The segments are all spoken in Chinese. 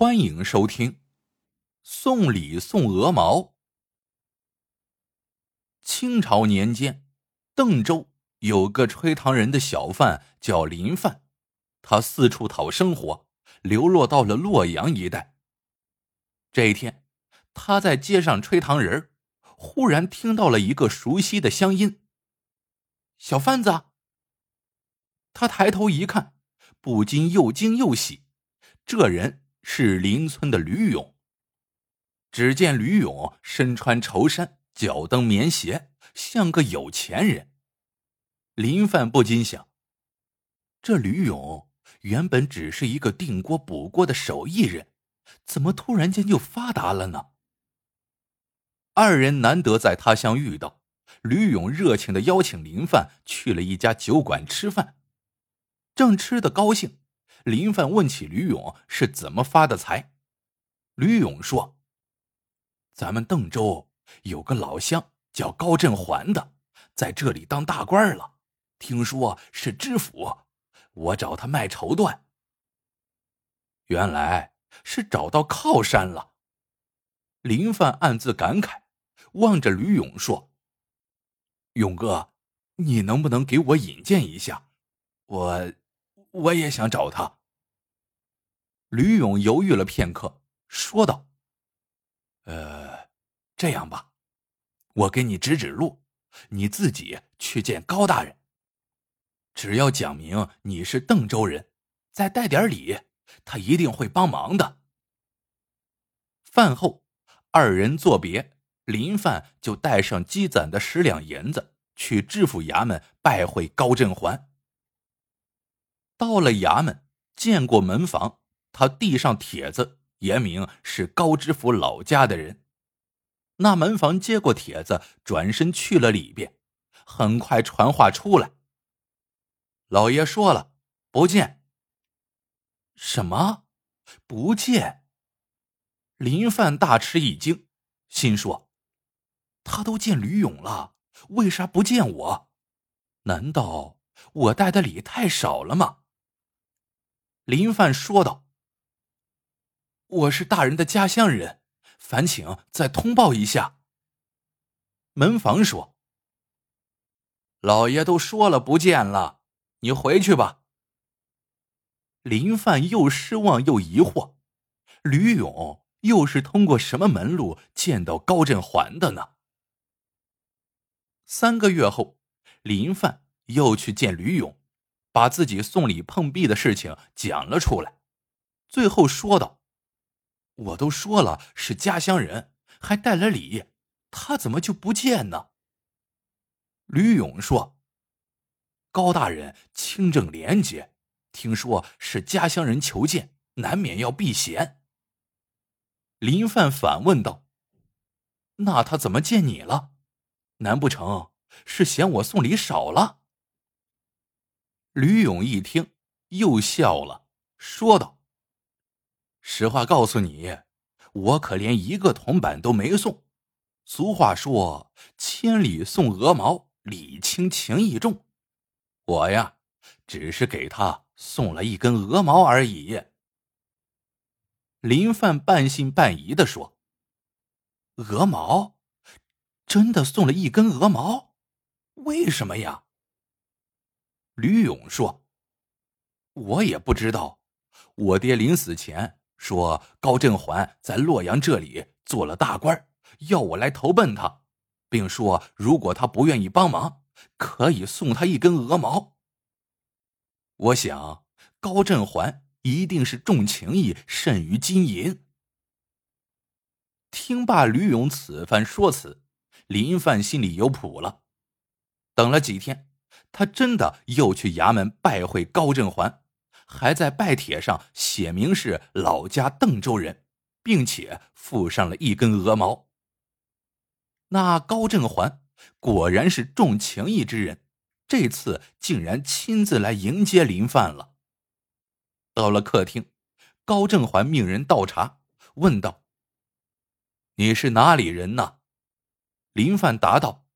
欢迎收听送礼送鹅毛。清朝年间，邓州有个吹糖人的小贩叫林范，他四处讨生活，流落到了洛阳一带。这一天，他在街上吹糖人，忽然听到了一个熟悉的乡音：“小贩子。”他抬头一看，不禁又惊又喜，这人。是邻村的吕勇。只见吕勇身穿绸衫，脚蹬棉鞋，像个有钱人。林范不禁想：这吕勇原本只是一个订锅补锅的手艺人，怎么突然间就发达了呢？二人难得在他乡遇到，吕勇热情的邀请林范去了一家酒馆吃饭，正吃得高兴。林范问起吕勇是怎么发的财，吕勇说：“咱们邓州有个老乡叫高振环的，在这里当大官了，听说是知府，我找他卖绸缎。原来是找到靠山了。”林范暗自感慨，望着吕勇说：“勇哥，你能不能给我引荐一下？我……”我也想找他。吕勇犹豫了片刻，说道：“呃，这样吧，我给你指指路，你自己去见高大人。只要讲明你是邓州人，再带点礼，他一定会帮忙的。”饭后，二人作别，林范就带上积攒的十两银子，去知府衙门拜会高振环。到了衙门，见过门房，他递上帖子，言明是高知府老家的人。那门房接过帖子，转身去了里边。很快传话出来，老爷说了，不见。什么？不见？林范大吃一惊，心说：他都见吕勇了，为啥不见我？难道我带的礼太少了吗？林范说道：“我是大人的家乡人，烦请再通报一下。”门房说：“老爷都说了不见了，你回去吧。”林范又失望又疑惑，吕勇又是通过什么门路见到高振环的呢？三个月后，林范又去见吕勇。把自己送礼碰壁的事情讲了出来，最后说道：“我都说了是家乡人，还带了礼，他怎么就不见呢？”吕勇说：“高大人清正廉洁，听说是家乡人求见，难免要避嫌。”林范反问道：“那他怎么见你了？难不成是嫌我送礼少了？”吕勇一听，又笑了，说道：“实话告诉你，我可连一个铜板都没送。俗话说‘千里送鹅毛，礼轻情意重’，我呀，只是给他送了一根鹅毛而已。”林范半信半疑的说：“鹅毛？真的送了一根鹅毛？为什么呀？”吕勇说：“我也不知道，我爹临死前说高振环在洛阳这里做了大官，要我来投奔他，并说如果他不愿意帮忙，可以送他一根鹅毛。我想高振环一定是重情义甚于金银。”听罢吕勇此番说辞，林范心里有谱了。等了几天。他真的又去衙门拜会高振环，还在拜帖上写明是老家邓州人，并且附上了一根鹅毛。那高振环果然是重情义之人，这次竟然亲自来迎接林范了。到了客厅，高振环命人倒茶，问道：“你是哪里人呢？”林范答道：“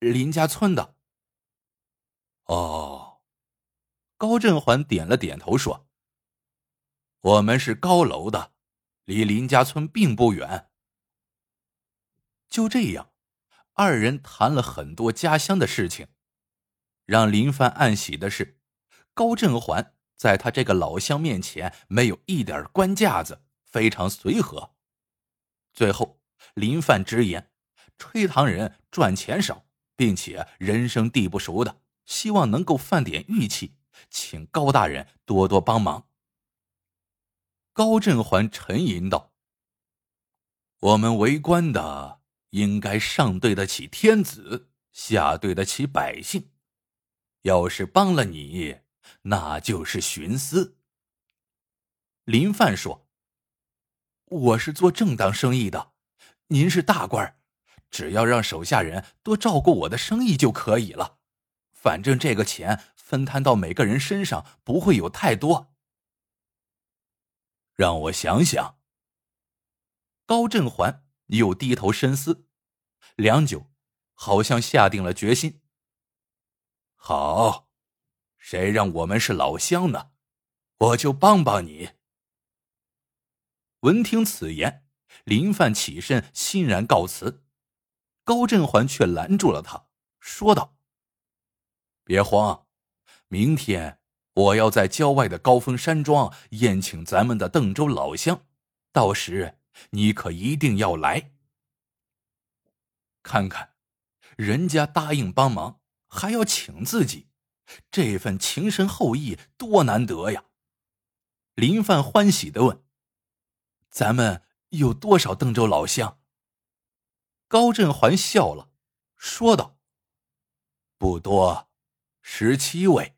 林家村的。”哦，高振环点了点头说：“我们是高楼的，离林家村并不远。”就这样，二人谈了很多家乡的事情。让林凡暗喜的是，高振环在他这个老乡面前没有一点官架子，非常随和。最后，林范直言，吹糖人赚钱少，并且人生地不熟的，希望能够犯点玉气，请高大人多多帮忙。高振环沉吟道：“我们为官的，应该上对得起天子，下对得起百姓。”要是帮了你，那就是徇私。林范说：“我是做正当生意的，您是大官，只要让手下人多照顾我的生意就可以了。反正这个钱分摊到每个人身上不会有太多。”让我想想。高振环又低头深思，良久，好像下定了决心。好，谁让我们是老乡呢？我就帮帮你。闻听此言，林范起身欣然告辞，高振环却拦住了他，说道：“别慌，明天我要在郊外的高峰山庄宴请咱们的邓州老乡，到时你可一定要来。看看，人家答应帮忙。”还要请自己，这份情深厚谊多难得呀！林范欢喜的问：“咱们有多少邓州老乡？”高振环笑了，说道：“不多，十七位。”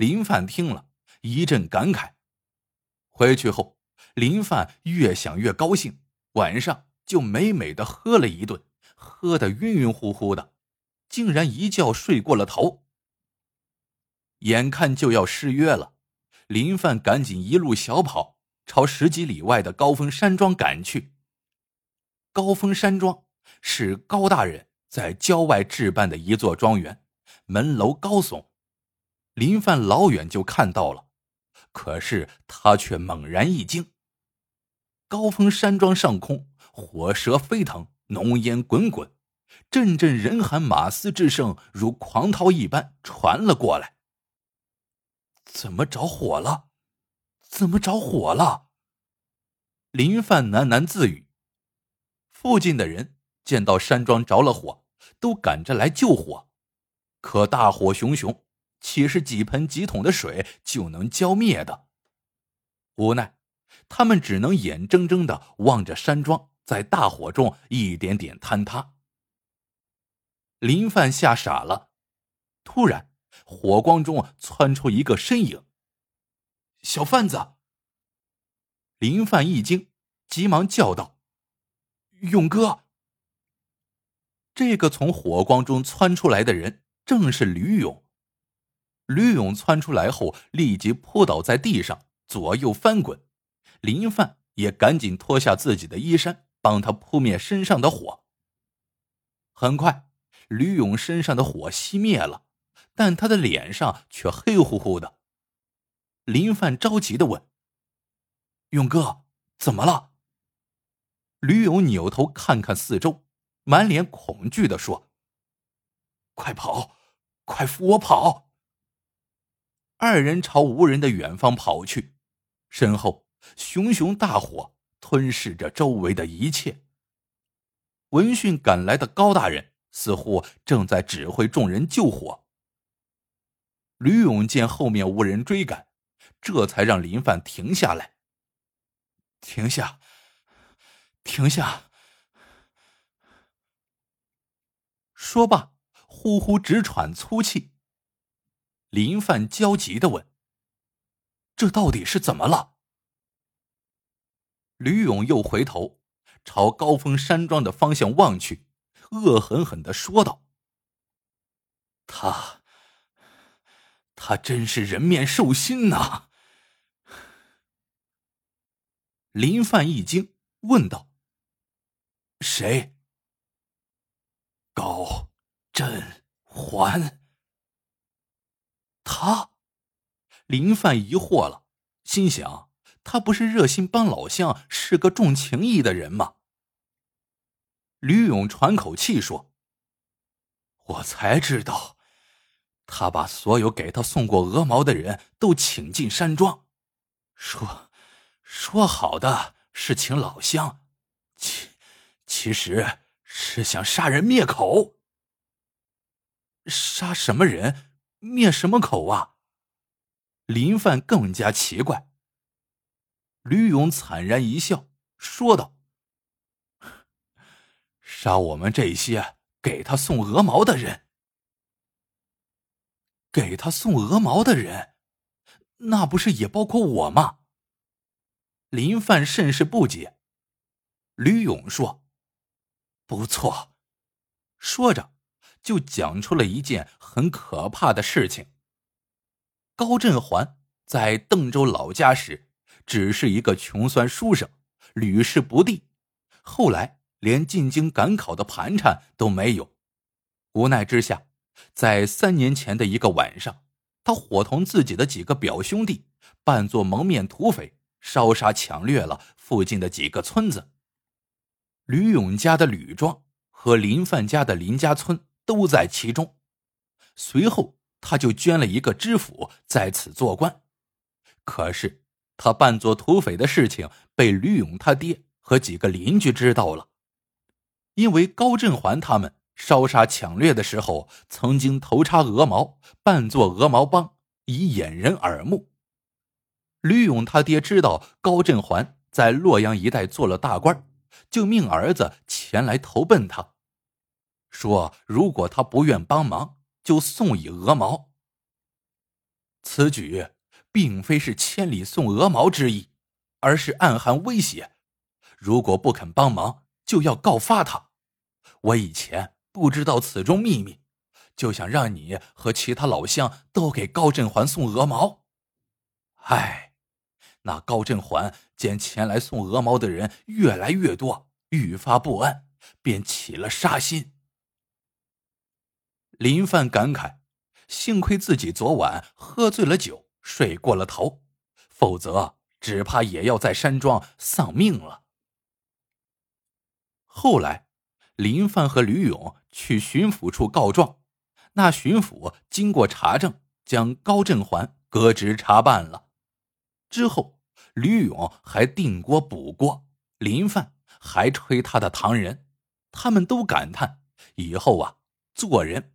林范听了一阵感慨。回去后，林范越想越高兴，晚上就美美的喝了一顿，喝得晕晕乎乎的。竟然一觉睡过了头。眼看就要失约了，林范赶紧一路小跑，朝十几里外的高峰山庄赶去。高峰山庄是高大人在郊外置办的一座庄园，门楼高耸。林范老远就看到了，可是他却猛然一惊。高峰山庄上空，火舌飞腾，浓烟滚滚。阵阵人喊马嘶之声如狂涛一般传了过来。怎么着火了？怎么着火了？林范喃喃自语。附近的人见到山庄着了火，都赶着来救火。可大火熊熊，岂是几盆几桶的水就能浇灭的？无奈，他们只能眼睁睁的望着山庄在大火中一点点坍塌。林范吓傻了，突然，火光中窜出一个身影。小贩子。林范一惊，急忙叫道：“勇哥！”这个从火光中窜出来的人正是吕勇。吕勇窜出来后，立即扑倒在地上，左右翻滚。林范也赶紧脱下自己的衣衫，帮他扑灭身上的火。很快。吕勇身上的火熄灭了，但他的脸上却黑乎乎的。林范着急的问：“勇哥，怎么了？”吕勇扭头看看四周，满脸恐惧的说：“快跑，快扶我跑！”二人朝无人的远方跑去，身后熊熊大火吞噬着周围的一切。闻讯赶来的高大人。似乎正在指挥众人救火。吕勇见后面无人追赶，这才让林范停下来。停下，停下！说罢，呼呼直喘粗气。林范焦急的问：“这到底是怎么了？”吕勇又回头朝高峰山庄的方向望去。恶狠狠的说道：“他，他真是人面兽心呐！”林范一惊，问道：“谁？”高振环。他，林范疑惑了，心想：他不是热心帮老乡，是个重情义的人吗？吕勇喘口气说：“我才知道，他把所有给他送过鹅毛的人都请进山庄，说说好的是请老乡，其其实是想杀人灭口。杀什么人，灭什么口啊？”林范更加奇怪。吕勇惨然一笑，说道：“杀我们这些给他送鹅毛的人，给他送鹅毛的人，那不是也包括我吗？”林范甚是不解。吕勇说：“不错。”说着，就讲出了一件很可怕的事情。高振环在邓州老家时。只是一个穷酸书生，屡试不第，后来连进京赶考的盘缠都没有。无奈之下，在三年前的一个晚上，他伙同自己的几个表兄弟，扮作蒙面土匪，烧杀抢掠了附近的几个村子。吕勇家的吕庄和林范家的林家村都在其中。随后，他就捐了一个知府在此做官，可是。他扮作土匪的事情被吕勇他爹和几个邻居知道了，因为高振环他们烧杀抢掠的时候曾经头插鹅毛，扮作鹅毛帮，以掩人耳目。吕勇他爹知道高振环在洛阳一带做了大官，就命儿子前来投奔他，说如果他不愿帮忙，就送以鹅毛。此举。并非是千里送鹅毛之意，而是暗含威胁：如果不肯帮忙，就要告发他。我以前不知道此中秘密，就想让你和其他老乡都给高振环送鹅毛。唉，那高振环见前来送鹅毛的人越来越多，愈发不安，便起了杀心。林范感慨：幸亏自己昨晚喝醉了酒。睡过了头，否则只怕也要在山庄丧命了。后来，林范和吕勇去巡抚处告状，那巡抚经过查证，将高振环革职查办了。之后，吕勇还定锅补锅，林范还吹他的唐人，他们都感叹：以后啊，做人